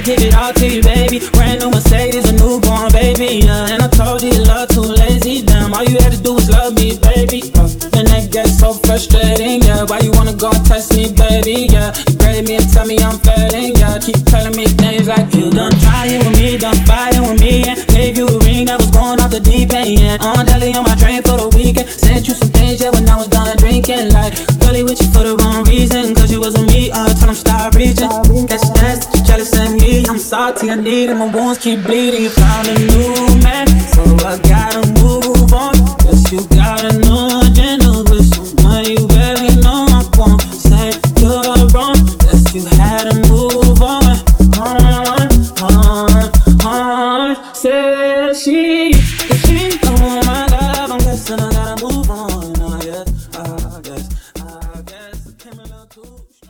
to give it all to you, baby. Brand new Mercedes, a newborn baby. Yeah. And I told you love too lazy. Damn, all you had to do was love me, baby. Uh, and that gets so frustrating. Yeah, why you wanna go test me, baby? Yeah, you grade me and tell me I'm failing. Yeah, keep telling me things like you done trying with me, done fighting with me, and gave you a ring that was going off the deep end. Yeah, on Delhi on my train for the weekend. Sent you some things, yeah, when I was done drinking. Like, really with you for the wrong reason wasn't me, I told him stop reaching. Catch that, you jealous and me. I'm salty, I need it, my wounds keep bleeding. You found a new man, so I gotta move on. Guess you got a new agenda with someone you barely know. I won't say you're wrong. Guess you had to move on. On, on, on. Said she, if she don't want my love, I'm guessing I gotta move on. Oh, yeah touche